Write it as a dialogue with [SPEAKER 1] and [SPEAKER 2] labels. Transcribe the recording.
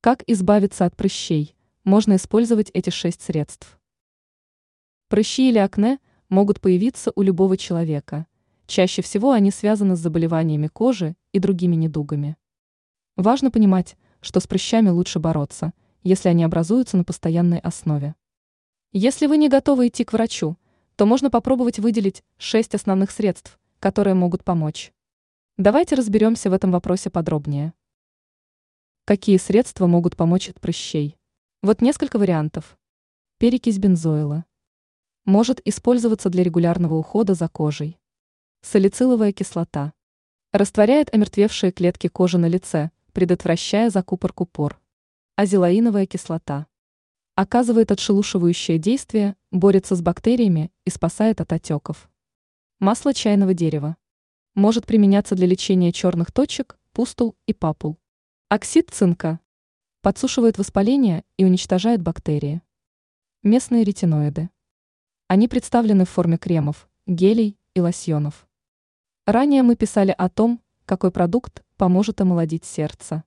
[SPEAKER 1] Как избавиться от прыщей? Можно использовать эти шесть средств. Прыщи или акне могут появиться у любого человека. Чаще всего они связаны с заболеваниями кожи и другими недугами. Важно понимать, что с прыщами лучше бороться, если они образуются на постоянной основе. Если вы не готовы идти к врачу, то можно попробовать выделить шесть основных средств, которые могут помочь. Давайте разберемся в этом вопросе подробнее. Какие средства могут помочь от прыщей? Вот несколько вариантов. Перекись бензоила. Может использоваться для регулярного ухода за кожей. Салициловая кислота. Растворяет омертвевшие клетки кожи на лице, предотвращая закупорку пор. Азелаиновая кислота. Оказывает отшелушивающее действие, борется с бактериями и спасает от отеков. Масло чайного дерева. Может применяться для лечения черных точек, пустул и папул. Оксид цинка подсушивает воспаление и уничтожает бактерии. Местные ретиноиды. Они представлены в форме кремов, гелей и лосьонов. Ранее мы писали о том, какой продукт поможет омолодить сердце.